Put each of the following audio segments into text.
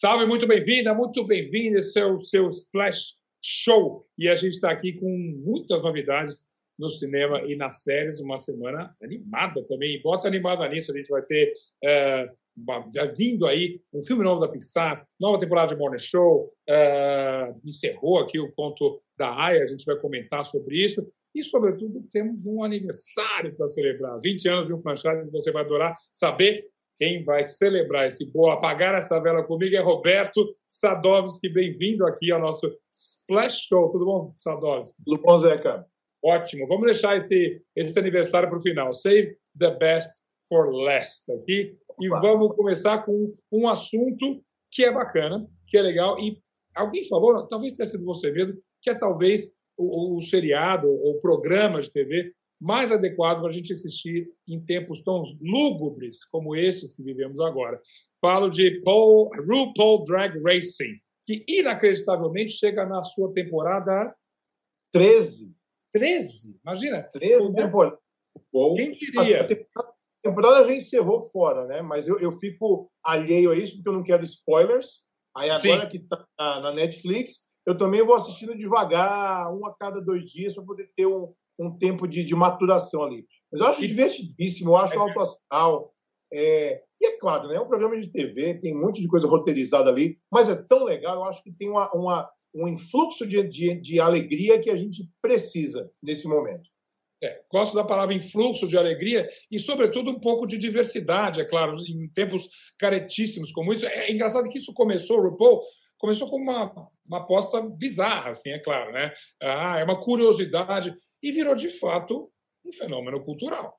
Salve, muito bem-vinda, muito bem-vindo. Esse é o seu Splash Show. E a gente está aqui com muitas novidades no cinema e nas séries. Uma semana animada também. Bota animada nisso. A gente vai ter é, vindo aí um filme novo da Pixar, nova temporada de Morning Show. É, encerrou aqui o conto da Aya. A gente vai comentar sobre isso. E, sobretudo, temos um aniversário para celebrar. 20 anos de um franchise que você vai adorar saber. Quem vai celebrar esse bolo, apagar essa vela comigo é Roberto Sadovski. Bem-vindo aqui ao nosso Splash Show. Tudo bom, Sadovski? Tudo bom, Zeca? Ótimo. Vamos deixar esse, esse aniversário para o final. Save the best for last aqui. E vamos começar com um assunto que é bacana, que é legal. E alguém falou, talvez tenha sido você mesmo, que é talvez o, o seriado, o programa de TV mais adequado para a gente assistir em tempos tão lúgubres como esses que vivemos agora. Falo de Paul, RuPaul Drag Racing, que inacreditavelmente chega na sua temporada 13. 13? Imagina. 13 temporadas. Quem diria? A temporada já encerrou fora, né? Mas eu, eu fico alheio a isso porque eu não quero spoilers. Aí agora Sim. que está na Netflix, eu também vou assistindo devagar, um a cada dois dias, para poder ter um, um tempo de, de, maturação ali. Mas eu acho divertidíssimo, eu acho é. alto astral. É, e é claro, né, é um programa de TV, tem um monte de coisa roteirizada ali, mas é tão legal, eu acho que tem uma, uma um influxo de, de, de, alegria que a gente precisa nesse momento. É, gosto da palavra influxo de alegria e, sobretudo, um pouco de diversidade, é claro, em tempos caretíssimos como isso. É engraçado que isso começou, RuPaul, começou com uma, uma aposta bizarra, assim, é claro, né? Ah, é uma curiosidade e virou de fato um fenômeno cultural.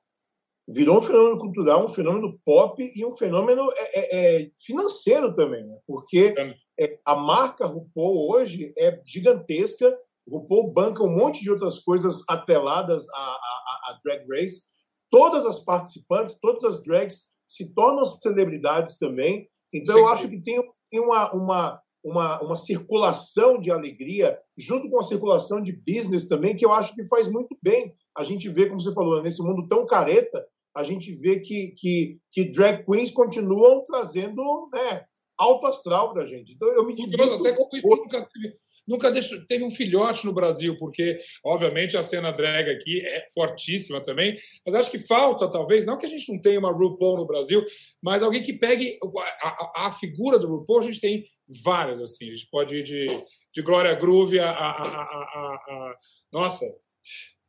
Virou um fenômeno cultural, um fenômeno pop e um fenômeno é, é, é financeiro também, né? porque é, a marca RuPaul hoje é gigantesca. RuPaul banca um monte de outras coisas atreladas à, à, à Drag Race. Todas as participantes, todas as drags se tornam celebridades também. Então, Sim. eu acho que tem uma, uma, uma, uma circulação de alegria, junto com a circulação de business também, que eu acho que faz muito bem. A gente vê, como você falou, nesse mundo tão careta, a gente vê que, que, que drag queens continuam trazendo né, alto astral para a gente. Então eu me divirto. Até como isso nunca teve, nunca teve um filhote no Brasil, porque, obviamente, a cena drag aqui é fortíssima também, mas acho que falta, talvez, não que a gente não tenha uma RuPaul no Brasil, mas alguém que pegue a, a, a figura do RuPaul, a gente tem várias, assim, a gente pode ir de, de Glória Groove a, a, Nossa,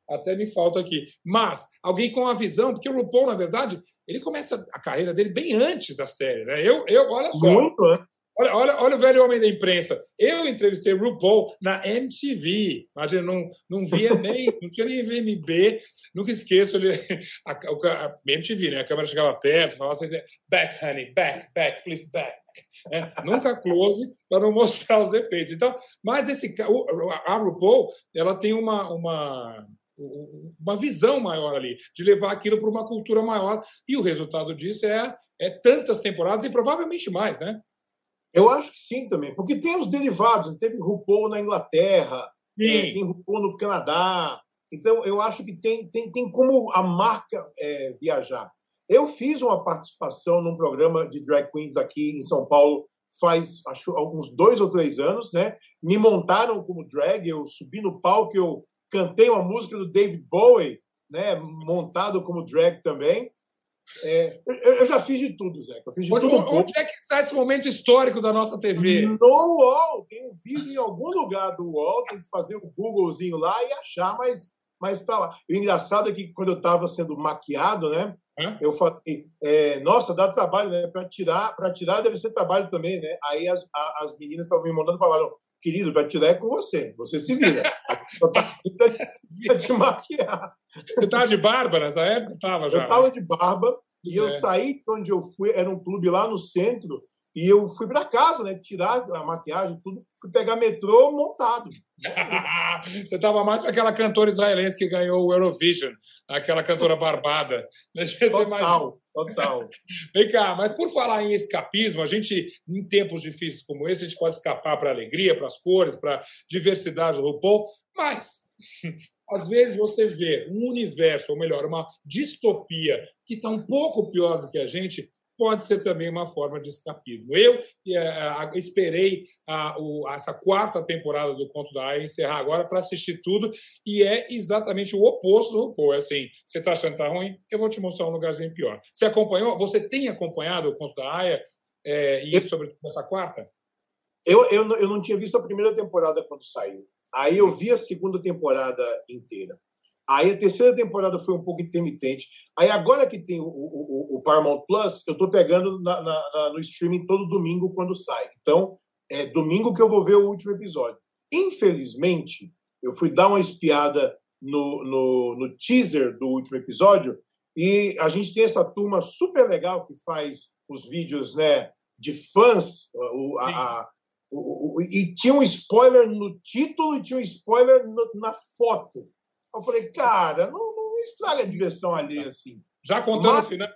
até me falta aqui. Mas alguém com a visão, porque o RuPaul, na verdade, ele começa a carreira dele bem antes da série, né? Eu, eu olha só. Muito? Olha, olha, olha o velho homem da imprensa. Eu entrevistei RuPaul na MTV. Imagina, não, não via nem, não tinha nem VMB. Nunca esqueço ele, a, a, a MTV, né? A câmera chegava perto, falava assim, back, honey, back, back, please, back. É, nunca close para não mostrar os defeitos. Então, mas esse a RuPaul, ela tem uma, uma uma visão maior ali, de levar aquilo para uma cultura maior. E o resultado disso é, é tantas temporadas e provavelmente mais, né? Eu acho que sim também, porque tem os derivados. Teve RuPaul na Inglaterra, é, tem RuPaul no Canadá. Então, eu acho que tem, tem, tem como a marca é, viajar. Eu fiz uma participação num programa de drag queens aqui em São Paulo faz acho alguns dois ou três anos, né? Me montaram como drag, eu subi no palco, eu cantei uma música do David Bowie, né? Montado como drag também. É, eu, já fiz de tudo, Zé. Eu fiz de onde, tudo onde é que está esse momento histórico da nossa TV? No UOL. Tem um vídeo em algum lugar do UOL, tem que fazer um Googlezinho lá e achar, mas mas está lá. O engraçado é que quando eu estava sendo maquiado, né? Hã? Eu falei, é, nossa, dá trabalho, né? Para tirar, para tirar deve ser trabalho também, né? Aí as, as meninas estavam me mandando falaram, querido, para tirar é com você, você se vira. Só tá te maquiar. Você estava de barba nessa época? Tava já. Eu estava de barba e eu é. saí de onde eu fui, era um clube lá no centro, e eu fui para casa, né? Tirar a maquiagem, tudo. Fui pegar metrô montado. Você estava mais para aquela cantora israelense que ganhou o Eurovision, aquela cantora barbada. Total, total. Vem cá, mas por falar em escapismo, a gente, em tempos difíceis como esse, a gente pode escapar para a alegria, para as cores, para a diversidade do RuPaul, mas às vezes você vê um universo, ou melhor, uma distopia que está um pouco pior do que a gente, pode ser também uma forma de escapismo. Eu é, esperei a, o, essa quarta temporada do Conto da Aya encerrar agora para assistir tudo e é exatamente o oposto do RuPaul. É assim, você está achando que está ruim? Eu vou te mostrar um lugarzinho pior. Você acompanhou? Você tem acompanhado o Conto da Aya é, e, sobretudo, essa quarta? Eu, eu, eu não tinha visto a primeira temporada quando saiu. Aí eu vi a segunda temporada inteira. Aí a terceira temporada foi um pouco intermitente. Aí agora que tem o, o Paramount Plus, eu estou pegando na, na, na, no streaming todo domingo quando sai. Então, é domingo que eu vou ver o último episódio. Infelizmente, eu fui dar uma espiada no, no, no teaser do último episódio e a gente tem essa turma super legal que faz os vídeos né, de fãs, o, a, a, o, o, e tinha um spoiler no título e tinha um spoiler no, na foto. Eu falei, cara, não, não estraga a diversão ali assim. Já contando Mas, o final.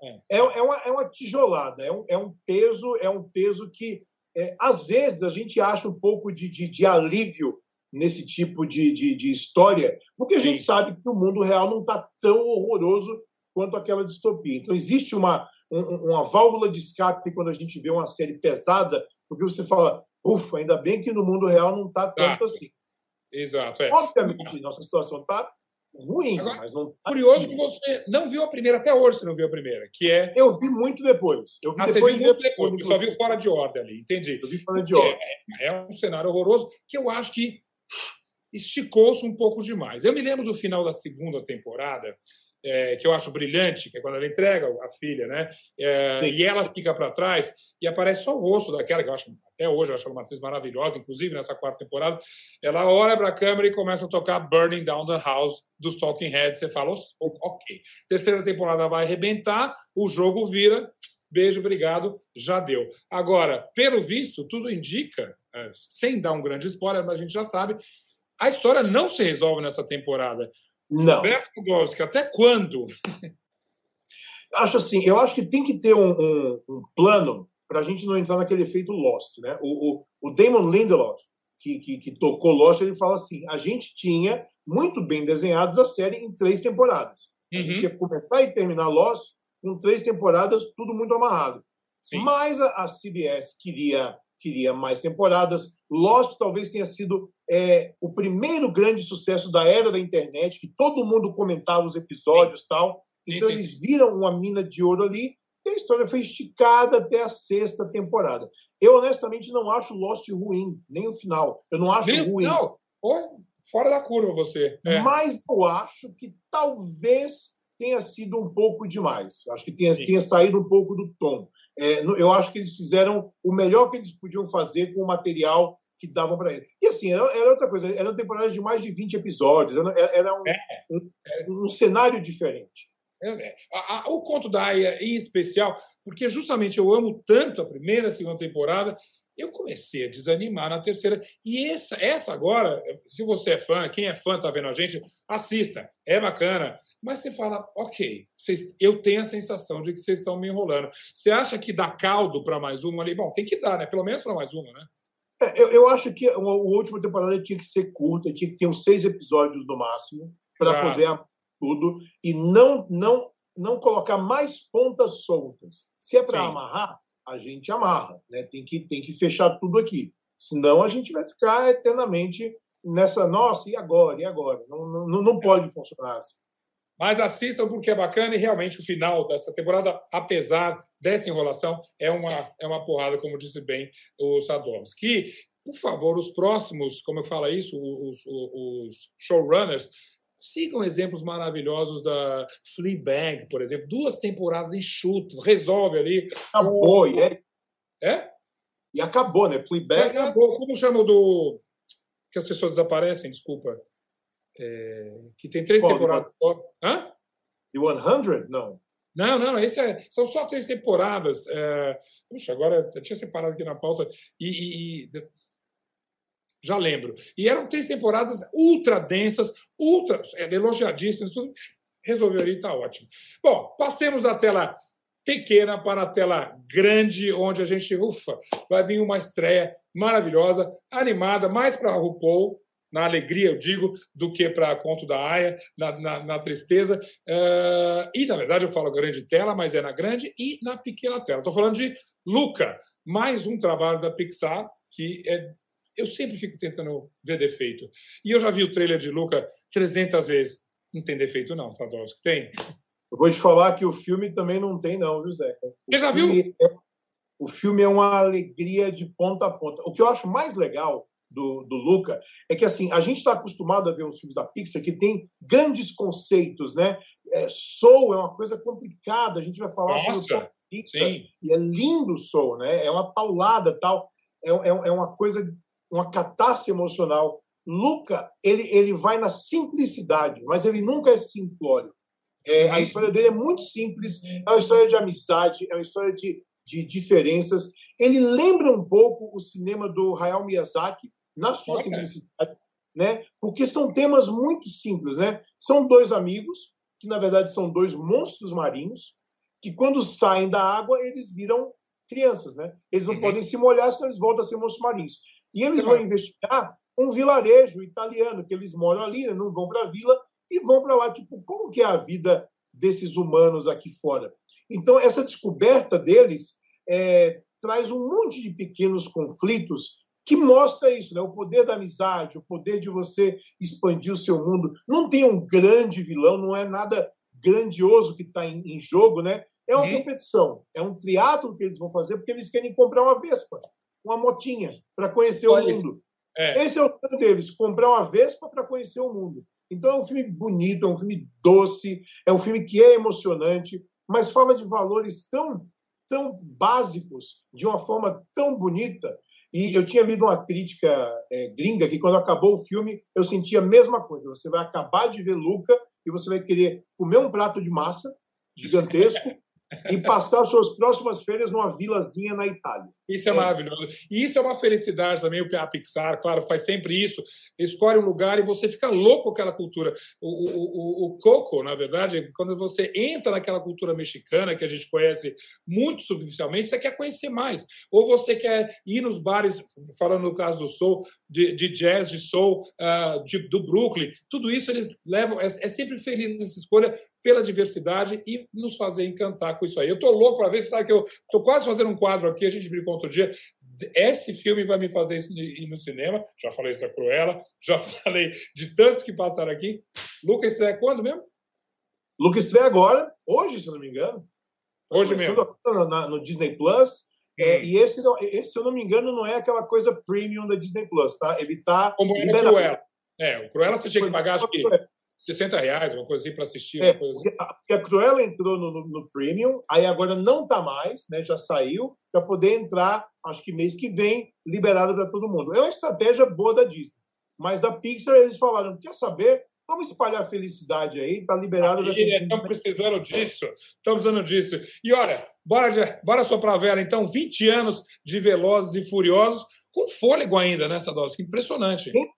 É, é, é, uma, é uma tijolada, é um, é um peso, é um peso que é, às vezes a gente acha um pouco de, de, de alívio nesse tipo de, de, de, história, porque a gente sabe que o mundo real não está tão horroroso quanto aquela distopia. Então existe uma, uma válvula de escape quando a gente vê uma série pesada, porque você fala, ufa, ainda bem que no mundo real não está tanto ah. assim. Exato. É. Obviamente, nossa situação está ruim, Agora, mas não. Tá curioso que você não viu a primeira, até hoje você não viu a primeira, que é. Eu vi muito depois. Eu vi ah, depois você viu muito depois, depois só viu fora de ordem ali, entendi. Eu vi fora de ordem. É, é um cenário horroroso que eu acho que esticou-se um pouco demais. Eu me lembro do final da segunda temporada, é, que eu acho brilhante, que é quando ela entrega a filha, né? É, e ela fica para trás e aparece só o rosto daquela, que eu acho, até hoje, eu acho uma atriz maravilhosa, inclusive nessa quarta temporada. Ela olha para a câmera e começa a tocar Burning Down the House dos Talking Heads. Você fala, ok. Terceira temporada vai arrebentar, o jogo vira. Beijo, obrigado, já deu. Agora, pelo visto, tudo indica, é, sem dar um grande spoiler, mas a gente já sabe, a história não se resolve nessa temporada. Não. Roberto Golski, até quando? acho assim, eu acho que tem que ter um, um, um plano para a gente não entrar naquele efeito Lost. Né? O, o, o Damon Lindelof, que, que, que, tocou Lost, ele fala assim: a gente tinha muito bem desenhados a série em três temporadas. Uhum. A gente uhum. ia começar e terminar Lost com três temporadas, tudo muito amarrado. Sim. Mas a, a CBS queria queria mais temporadas. Lost talvez tenha sido é, o primeiro grande sucesso da era da internet, que todo mundo comentava os episódios e tal. Então eles viram uma mina de ouro ali e a história foi esticada até a sexta temporada. Eu honestamente não acho Lost ruim, nem o final. Eu não acho nem ruim. Não, fora da curva você. É. Mas eu acho que talvez tenha sido um pouco demais. Acho que tenha, tenha saído um pouco do tom. É, eu acho que eles fizeram o melhor que eles podiam fazer com o material que davam para ele. E assim, era, era, outra coisa, era uma temporada de mais de 20 episódios, era, era um, é. um, um, cenário diferente. É, o conto da Aya, em especial, porque justamente eu amo tanto a primeira, a segunda temporada, eu comecei a desanimar na terceira. E essa, essa agora, se você é fã, quem é fã está vendo a gente, assista, é bacana. Mas você fala, ok, vocês, eu tenho a sensação de que vocês estão me enrolando. Você acha que dá caldo para mais uma ali? Bom, tem que dar, né? Pelo menos para mais uma, né? É, eu, eu, acho que a última temporada tinha que ser curta, tinha que ter uns seis episódios no máximo para poder tudo e não não não colocar mais pontas soltas. Se é para amarrar, a gente amarra, né? Tem que tem que fechar tudo aqui. Senão a gente vai ficar eternamente nessa nossa e agora e agora. Não não, não pode funcionar assim. Mas assistam porque é bacana e realmente o final dessa temporada, apesar dessa enrolação, é uma, é uma porrada, como disse bem o Sadowski. Que, por favor, os próximos, como eu falo isso, os, os, os showrunners, sigam exemplos maravilhosos da Fleabag, por exemplo. Duas temporadas enxutas, resolve ali. Acabou, e é... é? E acabou, né? Fleabag... Acabou. Como chama do... que as pessoas desaparecem, desculpa. É, que tem três Qual, temporadas. Hã? The 100? Não. Não, não, esse é, são só três temporadas. É, puxa, agora eu tinha separado aqui na pauta e, e, já lembro. E eram três temporadas ultra densas, ultra é, elogiadíssimas, tudo resolveu ali, está ótimo. Bom, passemos da tela pequena para a tela grande, onde a gente, ufa, vai vir uma estreia maravilhosa, animada, mais para a RuPaul, na alegria, eu digo, do que para Conto da Aya, na, na, na tristeza. Uh, e, na verdade, eu falo grande tela, mas é na grande e na pequena tela. Estou falando de Luca, mais um trabalho da Pixar que é eu sempre fico tentando ver defeito. E eu já vi o trailer de Luca 300 vezes. Não tem defeito, não, Sadowski. Tem? Eu vou te falar que o filme também não tem, não, viu, Zé? Você já viu? É, o filme é uma alegria de ponta a ponta. O que eu acho mais legal do, do Luca é que assim a gente está acostumado a ver uns filmes da Pixar que tem grandes conceitos, né? É, Soul é uma coisa complicada. A gente vai falar Nossa, sobre o Pixar, e é lindo o Soul, né? É uma paulada tal. É, é, é uma coisa, uma catarse emocional. Luca, ele, ele vai na simplicidade, mas ele nunca é simplório. É, a história dele é muito simples, é uma história de amizade, é uma história de, de diferenças. Ele lembra um pouco o cinema do Hayao Miyazaki, na sua simplicidade, né? porque são temas muito simples. Né? São dois amigos, que na verdade são dois monstros marinhos, que quando saem da água, eles viram crianças. Né? Eles não uhum. podem se molhar, senão eles voltam a ser monstros marinhos. E eles vão investigar um vilarejo italiano, que eles moram ali, né? não vão para a vila, e vão para lá. Tipo, como que é a vida desses humanos aqui fora? Então, essa descoberta deles é, traz um monte de pequenos conflitos que mostra isso, né? o poder da amizade, o poder de você expandir o seu mundo. Não tem um grande vilão, não é nada grandioso que está em, em, jogo, né? É uma uhum. competição, é um triatlo que eles vão fazer porque eles querem comprar uma Vespa, uma motinha, para conhecer Olha, o mundo. É. Esse é o plano deles, comprar uma Vespa para conhecer o mundo. Então é um filme bonito, é um filme doce, é um filme que é emocionante, mas fala de valores tão, tão básicos, de uma forma tão bonita, e eu tinha lido uma crítica é, gringa que, quando acabou o filme, eu senti a mesma coisa. Você vai acabar de ver Luca e você vai querer comer um prato de massa gigantesco e passar suas próximas férias numa vilazinha na Itália. Isso é, é, maravilhoso. E isso é uma felicidade também, a Pixar, claro, faz sempre isso. Escolhe um lugar e você fica louco com aquela cultura. O, o, o Coco, na verdade, quando você entra naquela cultura mexicana, que a gente conhece muito superficialmente, você quer conhecer mais. Ou você quer ir nos bares, falando no caso do soul, de, de jazz, de soul, uh, de, do Brooklyn, tudo isso eles levam. É, é sempre feliz essa escolha pela diversidade e nos fazer encantar com isso aí. Eu estou louco para ver, você sabe que eu estou quase fazendo um quadro aqui, a gente brincou outro dia. Esse filme vai me fazer isso ir no cinema. Já falei isso da Cruella, já falei de tantos que passaram aqui. Lucas estreia quando mesmo? Lucas estreia agora, hoje, se eu não me engano. Tá hoje mesmo. Na, no Disney Plus. É, hum. e esse, esse, se eu não me engano, não é aquela coisa premium da Disney Plus, tá? Ele tá. Como é o Cruella. É, o Cruella você tinha que pagar, acho que 60 reais, uma coisa assim, para assistir. É, assim. a, a Cruella entrou no, no, no, Premium, aí agora não está mais, né, já saiu, para poder entrar, acho que mês que vem, liberado para todo mundo. É uma estratégia boa da Disney. Mas da Pixar eles falaram: quer saber? Vamos espalhar a felicidade aí, está liberado. Estamos precisando disso, estamos precisando disso. E olha, bora, de, bora soprar a vela, então, 20 anos de Velozes e Furiosos, com fôlego ainda, né, Sadowski? Impressionante. Quem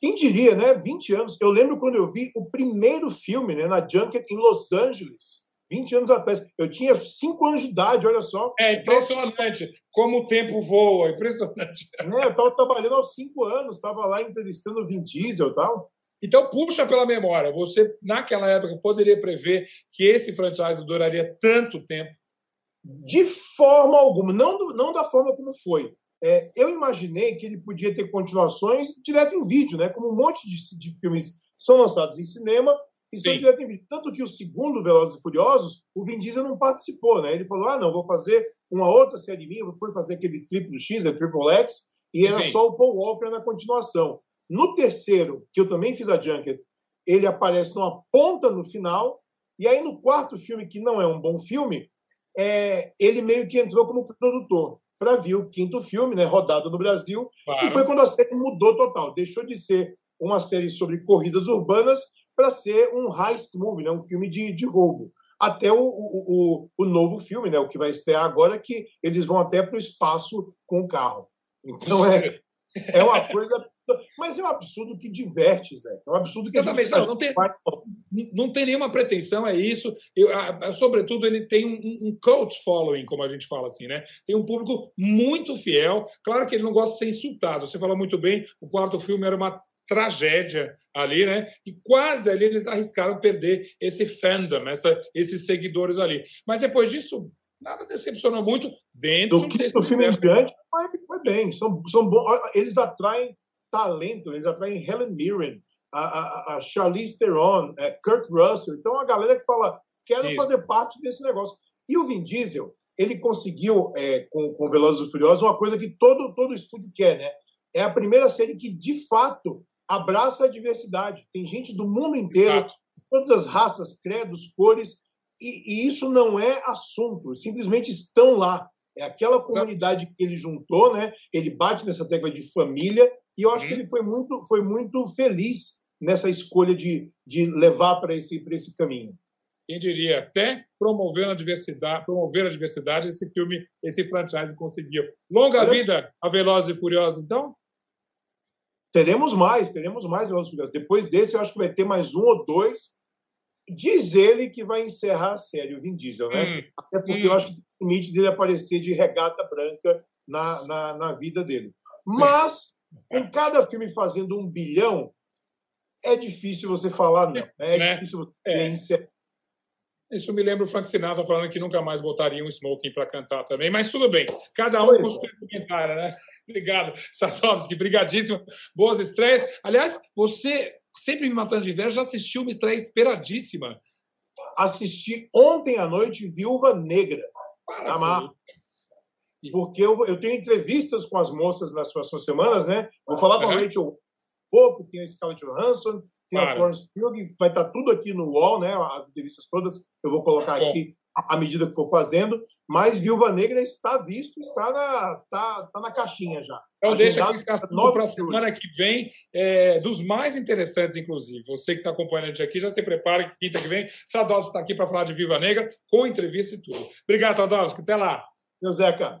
quem diria, né? 20 anos. Eu lembro quando eu vi o primeiro filme né, na Junket em Los Angeles. 20 anos atrás. Eu tinha 5 anos de idade, olha só. É impressionante como o tempo voa, impressionante. Né, eu estava trabalhando aos 5 anos, estava lá entrevistando o Vin Diesel e tal. Então, puxa pela memória. Você, naquela época, poderia prever que esse franchise duraria tanto tempo? De forma alguma. Não, não da forma como foi. É, eu imaginei que ele podia ter continuações direto em vídeo, né? Como um monte de, de filmes são lançados em cinema e são Sim. direto em vídeo. Tanto que o segundo Velozes e Furiosos, o Vin Diesel não participou, né? Ele falou: ah, não, vou fazer uma outra série minha, fui fazer aquele triplo X, né? Triple X, e era Sim. só o Paul Walker na continuação. No terceiro, que eu também fiz a Junket, ele aparece numa ponta no final, e aí no quarto filme, que não é um bom filme, é, ele meio que entrou como produtor para ver o quinto filme, né, rodado no Brasil, claro. que foi quando a série mudou total. Deixou de ser uma série sobre corridas urbanas para ser um heist movie, né, um filme de, de roubo. Até o, o, o, novo filme, né, o que vai estrear agora, que eles vão até para o espaço com o carro. Então é, é uma coisa mas é um absurdo que diverte, Zé. É um absurdo que a gente não, não, tem, não tem nenhuma pretensão, é isso. Eu, a, a, sobretudo, ele tem um, um cult following, como a gente fala assim, né? Tem um público muito fiel. Claro que ele não gosta de ser insultado. Você fala muito bem, o quarto filme era uma tragédia ali, né? E quase ali eles arriscaram perder esse fandom, essa, esses seguidores ali. Mas depois disso, nada decepcionou muito dentro do que do filme diante, vai, vai bem. São, são bons. Eles atraem talento, eles atraem Helen Mirren, a, a, a Charlize Theron, é, Kurt Russell. Então, a galera que fala, quero Isso. fazer parte desse negócio. E o Vin Diesel, ele conseguiu, é, com, com Velozes e Furiosos, uma coisa que todo, todo estúdio quer, né? É a primeira série que, de fato, abraça a diversidade. Tem gente do mundo inteiro, Exato. todas as raças, credos, cores, e, e, isso não é assunto, simplesmente estão lá. É aquela comunidade que ele juntou, né? Ele bate nessa tecla de família, e eu acho que ele foi muito, foi muito feliz nessa escolha de, de levar para esse, esse caminho. Quem diria, até promover a diversidade, promover a diversidade, esse filme, esse franchise conseguiu. Longa vida a Velozes e Furiosos, então? Teremos mais, teremos mais Velozes e Furiosos. Depois desse, eu acho que vai ter mais um ou dois. Diz ele que vai encerrar a série, o Vin Diesel, né? Hum, Até porque hum. eu acho que tem limite dele aparecer de regata branca na, na, na vida dele. Mas, com cada filme fazendo um bilhão, é difícil você falar não. Né? É né? difícil você é. Isso me lembra o Frank Sinatra falando que nunca mais botaria um smoking para cantar também, mas tudo bem. Cada um pois com o seu comentário, né? Obrigado, Satovski. Brigadíssimo. Boas estreias. Aliás, você, sempre me matando de inveja, já assistiu uma estreia esperadíssima. Assisti ontem à noite Viúva Negra. Amar. Porque eu, eu tenho entrevistas com as moças nas próximas semanas, né? Vou falar com uhum. a Rachel pouco, tem a Scarlett Johansson, tem claro. a Florence Pugh, vai estar tudo aqui no wall, né? As entrevistas todas eu vou colocar aqui à medida que for fazendo, mas Viúva Negra está visto, está na, tá, tá na caixinha já. Então, deixa aqui para a semana que vem, é, dos mais interessantes, inclusive. Você que está acompanhando a gente aqui, já se prepare que quinta que vem, Sadovski está aqui para falar de Viva Negra, com entrevista e tudo. Obrigado, Sadovski. Até lá. Meu Zeca.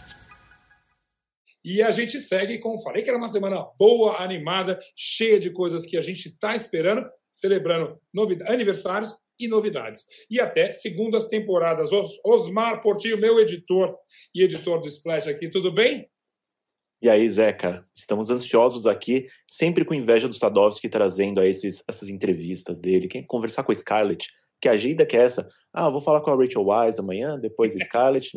E a gente segue com, falei que era uma semana boa, animada, cheia de coisas que a gente está esperando, celebrando aniversários e novidades. E até segundas temporadas. Os Osmar Portinho, meu editor e editor do Splash aqui, tudo bem? E aí, Zeca, estamos ansiosos aqui, sempre com inveja do Sadovski trazendo esses, essas entrevistas dele. Quem conversar com a Scarlett, que agenda que é essa? Ah, vou falar com a Rachel Wise amanhã, depois a Scarlett.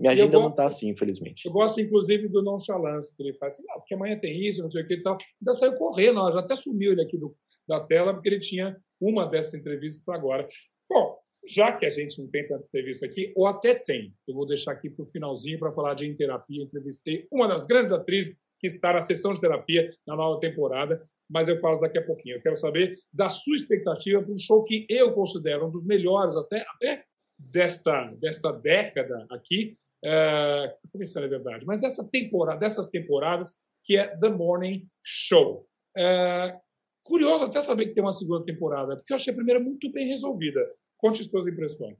Minha agenda gosto, não está assim, infelizmente. Eu gosto, inclusive, do nonchalance que ele faz. Assim, ah, porque amanhã tem isso, não sei o que e tal. Ainda saiu correndo, já até sumiu ele aqui do, da tela, porque ele tinha uma dessas entrevistas para agora. Bom, já que a gente não tem tanta entrevista aqui, ou até tem, eu vou deixar aqui para o finalzinho para falar de terapia. Entrevistei uma das grandes atrizes que está na sessão de terapia na nova temporada, mas eu falo daqui a pouquinho. Eu quero saber da sua expectativa para um show que eu considero um dos melhores até, até desta, desta década aqui, é, que está começando, é verdade, mas dessa temporada, dessas temporadas, que é The Morning Show. É, curioso até saber que tem uma segunda temporada, porque eu achei a primeira muito bem resolvida. Conte suas impressões.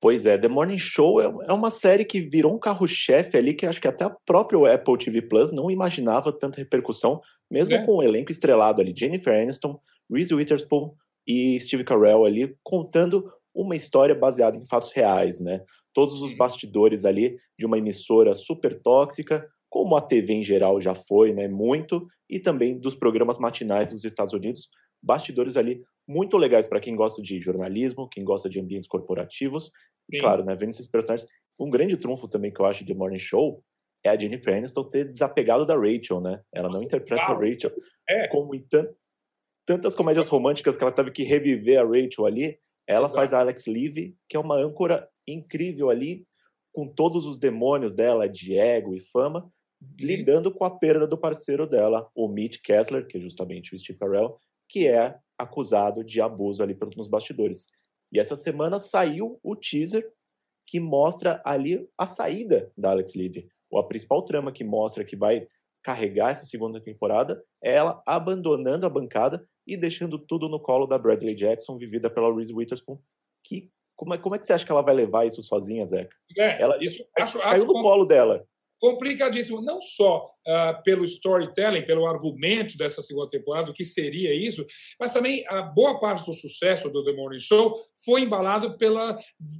Pois é, The Morning Show é, é uma série que virou um carro-chefe ali que acho que até a própria Apple TV Plus não imaginava tanta repercussão, mesmo é. com o elenco estrelado ali, Jennifer Aniston, Reese Witherspoon e Steve Carell ali, contando uma história baseada em fatos reais, né? todos os bastidores ali de uma emissora super tóxica, como a TV em geral já foi, né, muito, e também dos programas matinais dos Estados Unidos, bastidores ali muito legais para quem gosta de jornalismo, quem gosta de ambientes corporativos, Sim. e claro, né, vendo esses personagens, um grande trunfo também que eu acho de Morning Show é a Jennifer Aniston ter desapegado da Rachel, né? Ela Nossa, não interpreta claro. a Rachel é. como em tantas comédias românticas que ela teve que reviver a Rachel ali, ela Exato. faz a Alex Levy, que é uma âncora incrível ali, com todos os demônios dela de ego e fama, uhum. lidando com a perda do parceiro dela, o Mitch Kessler, que é justamente o Steve Carell, que é acusado de abuso ali nos bastidores. E essa semana saiu o teaser que mostra ali a saída da Alex Levy. A principal trama que mostra que vai carregar essa segunda temporada é ela abandonando a bancada e deixando tudo no colo da Bradley Jackson, vivida pela Reese Witherspoon, que como é, como é que você acha que ela vai levar isso sozinha, Zeca? É, ela isso acho, caiu acho no colo dela complicadíssimo, não só uh, pelo storytelling, pelo argumento dessa segunda temporada, o que seria isso, mas também a boa parte do sucesso do The Morning Show foi embalado pela,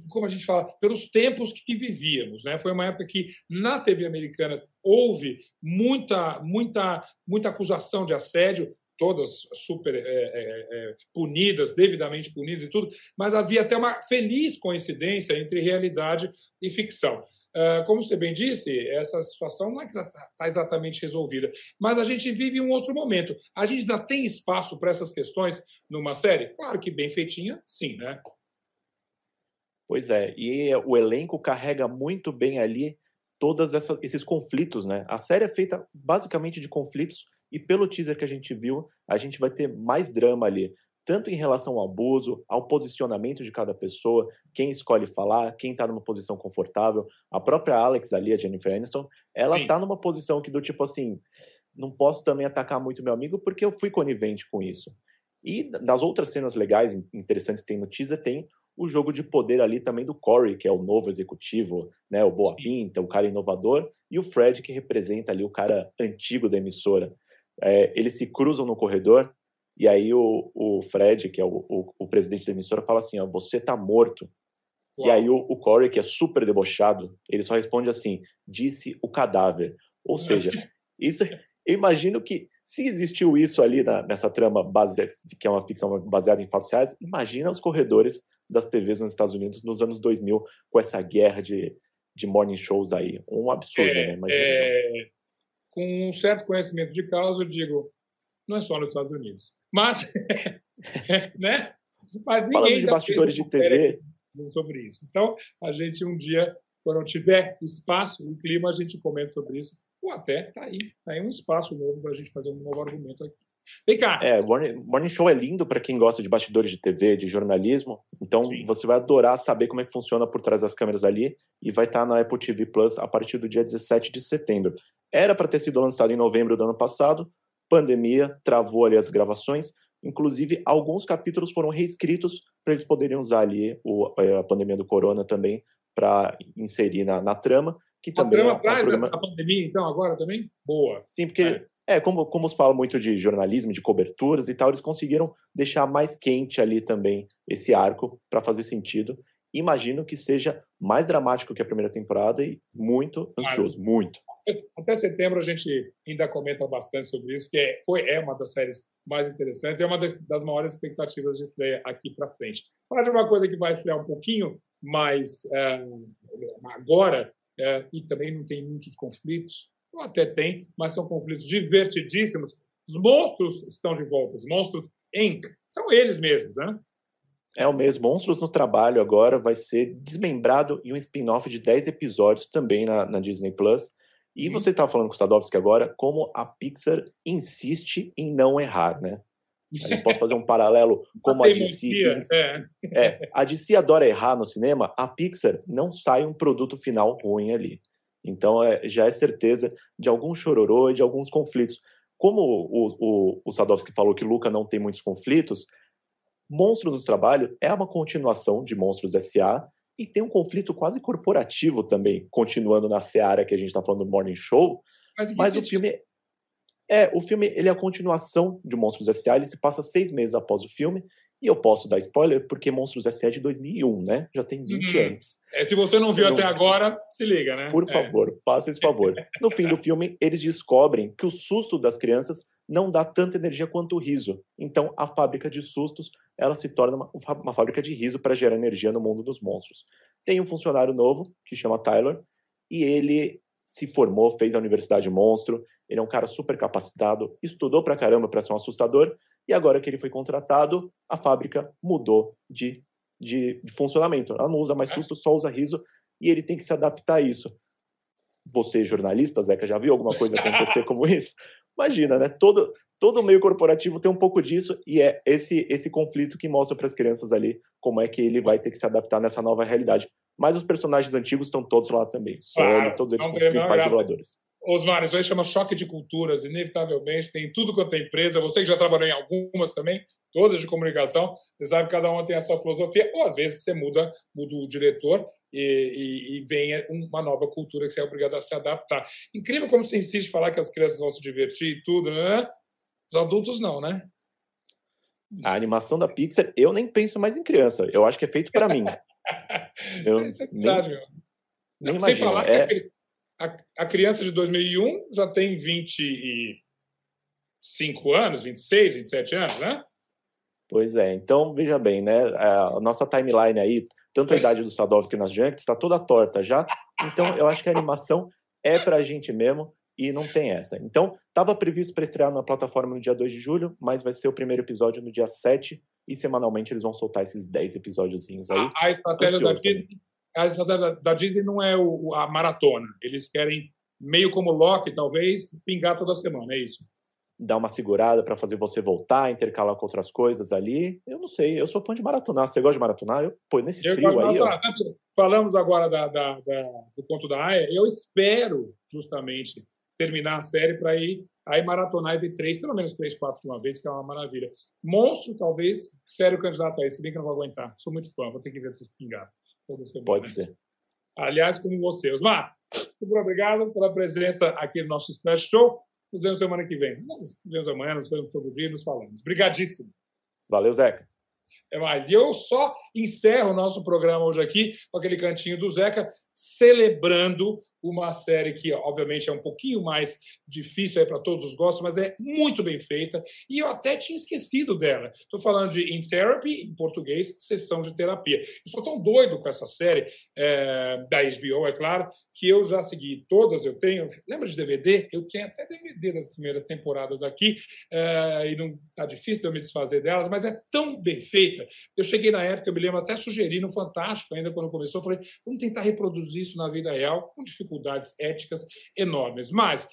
como a gente fala, pelos tempos que vivíamos, né? Foi uma época que na TV americana houve muita, muita, muita acusação de assédio, todas super é, é, é, punidas, devidamente punidas e tudo, mas havia até uma feliz coincidência entre realidade e ficção. Ah, como você bem disse, essa situação não é que está exatamente resolvida, mas a gente vive um outro momento. A gente ainda tem espaço para essas questões numa série? Claro que bem feitinha, sim, né? Pois é, e o elenco carrega muito bem ali todos esses conflitos, né? A série é feita basicamente de conflitos e pelo teaser que a gente viu, a gente vai ter mais drama ali tanto em relação ao abuso, ao posicionamento de cada pessoa, quem escolhe falar, quem está numa posição confortável. A própria Alex ali, a Jennifer Aniston, ela está numa posição que do tipo assim, não posso também atacar muito meu amigo porque eu fui conivente com isso. E nas outras cenas legais, interessantes que tem no teaser, tem o jogo de poder ali também do Corey, que é o novo executivo, né, o boa Sim. pinta, o cara inovador, e o Fred, que representa ali o cara antigo da emissora. É, eles se cruzam no corredor e aí o, o Fred, que é o, o, o presidente da emissora, fala assim, ó, você tá morto. Uau. E aí o, o Corey, que é super debochado, ele só responde assim, disse o cadáver. Ou seja, isso, eu imagino que se existiu isso ali na, nessa trama base, que é uma ficção baseada em fatos reais, imagina os corredores das TVs nos Estados Unidos nos anos 2000 com essa guerra de, de morning shows aí. Um absurdo, é, né? Imagina. É, com um certo conhecimento de causa, eu digo, não é só nos Estados Unidos. Mas, né? Mas ninguém Falando de bastidores de TV sobre isso. Então, a gente um dia, quando tiver espaço e clima, a gente comenta sobre isso. Ou até tá aí, tá aí um espaço novo para a gente fazer um novo argumento aqui. Vem cá. É, Morning, morning Show é lindo para quem gosta de bastidores de TV, de jornalismo. Então, Sim. você vai adorar saber como é que funciona por trás das câmeras ali e vai estar tá na Apple TV Plus a partir do dia 17 de setembro. Era para ter sido lançado em novembro do ano passado, pandemia travou ali as gravações. Inclusive, alguns capítulos foram reescritos para eles poderem usar ali o, é, a pandemia do corona também para inserir na, na, trama. Que a também trama é traz programa... a pandemia, então, agora também? Boa. Sim, porque é. É, como, como se fala muito de jornalismo, de coberturas e tal, eles conseguiram deixar mais quente ali também esse arco para fazer sentido. Imagino que seja mais dramático que a primeira temporada e muito ansioso, claro. muito. Até setembro a gente ainda comenta bastante sobre isso, porque foi, é uma das séries mais interessantes e é uma das, das maiores expectativas de estreia aqui para frente. Falar de uma coisa que vai estrear um pouquinho mais é, agora é, e também não tem muitos conflitos, ou até tem, mas são conflitos divertidíssimos. Os monstros estão de volta, os monstros Inc. São eles mesmos, né? É o mesmo. Monstros no Trabalho agora vai ser desmembrado em um spin-off de 10 episódios também na, na Disney Plus. E você estava falando com o Stadowski agora como a Pixar insiste em não errar, né? A gente pode fazer um paralelo como a, a DC. É. é, a DC adora errar no cinema, a Pixar não sai um produto final ruim ali. Então é, já é certeza de algum chororô e de alguns conflitos. Como o, o, o Sadowski falou que Luca não tem muitos conflitos, Monstros do Trabalho é uma continuação de Monstros S.A., e tem um conflito quase corporativo também, continuando na seara que a gente está falando do Morning Show. Mas, mas o filme. É, o filme ele é a continuação de Monstros S.A., ele se passa seis meses após o filme, e eu posso dar spoiler porque Monstros S.A. é de 2001, né? Já tem 20 uhum. anos. É, se você não viu até agora, se liga, né? Por é. favor, é. faça esse favor. No fim do filme, eles descobrem que o susto das crianças não dá tanta energia quanto o riso. Então, a fábrica de sustos ela se torna uma, uma fábrica de riso para gerar energia no mundo dos monstros. Tem um funcionário novo que chama Tyler e ele se formou, fez a Universidade Monstro. Ele é um cara super capacitado, estudou pra caramba para ser um assustador e agora que ele foi contratado, a fábrica mudou de, de, de funcionamento. Ela não usa mais susto, só usa riso e ele tem que se adaptar a isso. Você, jornalista, Zeca, já viu alguma coisa acontecer como isso? Imagina, né? Todo, todo meio corporativo tem um pouco disso e é esse esse conflito que mostra para as crianças ali como é que ele vai ter que se adaptar nessa nova realidade. Mas os personagens antigos estão todos lá também. Claro, ele, todos eles são os principais dubladores. Osmar, isso aí chama choque de culturas, inevitavelmente, tem tudo quanto é empresa, você que já trabalhou em algumas também, todas de comunicação, você sabe que cada uma tem a sua filosofia, ou às vezes você muda, muda o diretor e, e, e vem uma nova cultura que você é obrigado a se adaptar. Incrível como você insiste em falar que as crianças vão se divertir e tudo, né? Os adultos não, né? A animação da Pixar, eu nem penso mais em criança, eu acho que é feito para mim. Eu Isso é verdade, nem, nem Sem falar é... que a, a criança de 2001 já tem 25 anos, 26, 27 anos, né? Pois é, então veja bem, né? A nossa timeline aí, tanto a idade do Sadovski nas Junkies, está toda torta já. Então eu acho que a animação é para a gente mesmo e não tem essa. Então, estava previsto para estrear na plataforma no dia 2 de julho, mas vai ser o primeiro episódio no dia 7 e semanalmente eles vão soltar esses 10 episódiozinhos aí. A, a estratégia da Disney, a estratégia da Disney não é o, a maratona. Eles querem, meio como Loki, talvez, pingar toda semana, é isso? Dar uma segurada para fazer você voltar, intercalar com outras coisas ali. Eu não sei, eu sou fã de maratonar. Você gosta de maratonar? Eu, pô, nesse eu frio aí. Ó... Falamos agora da, da, da, do ponto da Aya. Eu espero, justamente, terminar a série para ir aí maratonar e ver três, pelo menos três, quatro de uma vez, que é uma maravilha. Monstro, talvez, sério candidato a esse, bem que eu não vou aguentar. Sou muito fã, vou ter que ver tudo pingado. Pode ser. Aliás, como você. Osmar, muito obrigado pela presença aqui no nosso Splash Show. Nos vemos semana que vem. Nos vemos amanhã, nos vemos todo dia nos falamos. Obrigadíssimo. Valeu, Zeca. É mais. E eu só encerro o nosso programa hoje aqui com aquele cantinho do Zeca, celebrando uma série que, obviamente, é um pouquinho mais difícil para todos os gostos, mas é muito bem feita. E eu até tinha esquecido dela. Estou falando de In Therapy, em português, Sessão de Terapia. Eu sou tão doido com essa série é, da HBO, é claro, que eu já segui todas. Eu tenho. Lembra de DVD? Eu tenho até DVD das primeiras temporadas aqui, é, e não está difícil de eu me desfazer delas, mas é tão bem feita. Eu cheguei na época, eu me lembro até sugerir no Fantástico, ainda quando começou, falei, vamos tentar reproduzir isso na vida real, com dificuldades éticas enormes. Mas,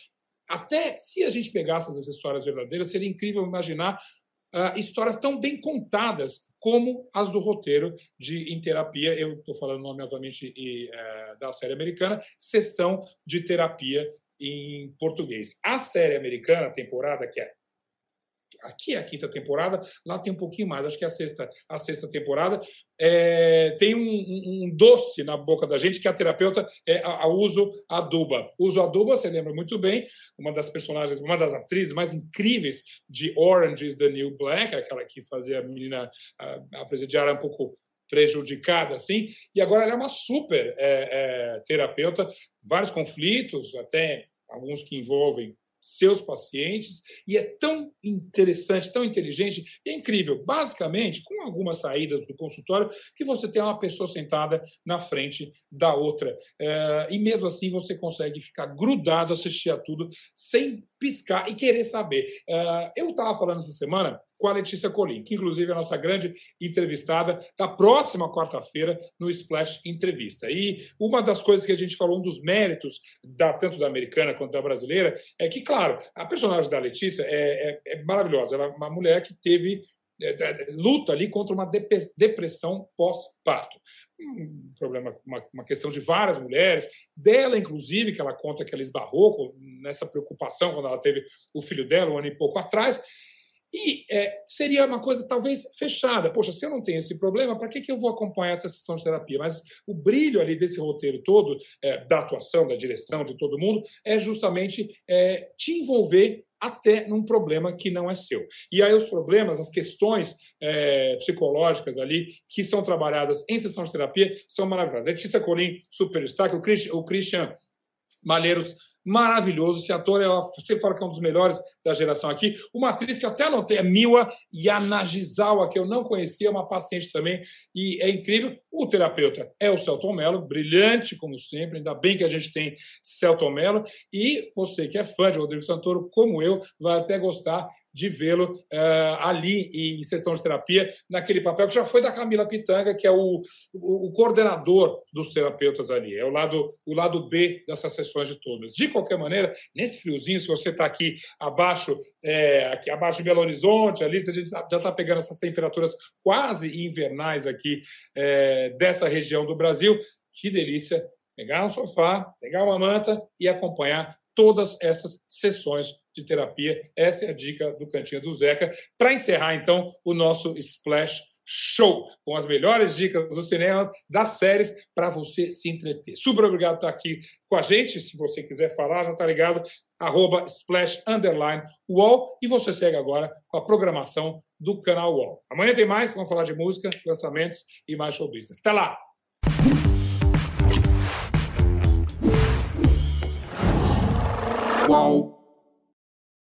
até se a gente pegasse essas histórias verdadeiras, seria incrível imaginar uh, histórias tão bem contadas como as do roteiro de Em Terapia. Eu estou falando nome, obviamente, e, uh, da série americana, Sessão de Terapia em português. A série americana, a temporada, que é aqui é a quinta temporada, lá tem um pouquinho mais, acho que é a sexta, a sexta temporada. É, tem um, um, doce na boca da gente que a terapeuta é a, a Uso Aduba. Uso Aduba, você lembra muito bem, uma das personagens, uma das atrizes mais incríveis de Orange is the New Black, aquela que fazia a menina, a, a presidiária um pouco prejudicada, assim, e agora ela é uma super é, é, terapeuta, vários conflitos, até alguns que envolvem seus pacientes e é tão interessante, tão inteligente, é incrível. Basicamente, com algumas saídas do consultório, que você tem uma pessoa sentada na frente da outra. É, e mesmo assim você consegue ficar grudado, assistir a tudo, sem piscar e querer saber. É, eu estava falando essa semana com a Letícia Colim, que inclusive é a nossa grande entrevistada da próxima quarta-feira no Splash Entrevista. E uma das coisas que a gente falou, um dos méritos da, tanto da americana quanto da brasileira, é que, claro, a personagem da Letícia é, é, é maravilhosa. Ela é uma mulher que teve luta ali contra uma depressão pós-parto. Um problema, uma, uma, questão de várias mulheres, dela, inclusive, que ela conta que ela esbarrou nessa preocupação quando ela teve o filho dela, um ano e pouco atrás. E é, seria uma coisa talvez fechada. Poxa, se eu não tenho esse problema, para que, que eu vou acompanhar essa sessão de terapia? Mas o brilho ali desse roteiro todo, é, da atuação, da direção, de todo mundo, é justamente é, te envolver até num problema que não é seu. E aí os problemas, as questões é, psicológicas ali que são trabalhadas em sessão de terapia são maravilhosas. Letícia Colim, superstar, o Christian, o Christian Malheiros maravilhoso. Esse ator, eu sempre falo que é um dos melhores da geração aqui. Uma atriz que até anotei é Miwa Yanagisawa, que eu não conhecia, uma paciente também, e é incrível. O terapeuta é o Celton Mello, brilhante, como sempre. Ainda bem que a gente tem Celton Mello. E você que é fã de Rodrigo Santoro, como eu, vai até gostar de vê-lo uh, ali em sessão de terapia, naquele papel que já foi da Camila Pitanga, que é o, o, o, coordenador dos terapeutas ali. É o lado, o lado B dessas sessões de todas. De qualquer maneira, nesse friozinho, se você está aqui abaixo, é, aqui abaixo de Belo Horizonte, ali, a gente já está pegando essas temperaturas quase invernais aqui é, dessa região do Brasil. Que delícia pegar um sofá, pegar uma manta e acompanhar todas essas sessões de terapia. Essa é a dica do Cantinho do Zeca. Para encerrar, então, o nosso Splash Show, com as melhores dicas do cinema, das séries, para você se entreter. Super obrigado por estar aqui com a gente. Se você quiser falar, já está ligado, arroba splash underline wall. E você segue agora com a programação do canal Wall. Amanhã tem mais, vamos falar de música, lançamentos e mais show business. Até lá! Wall.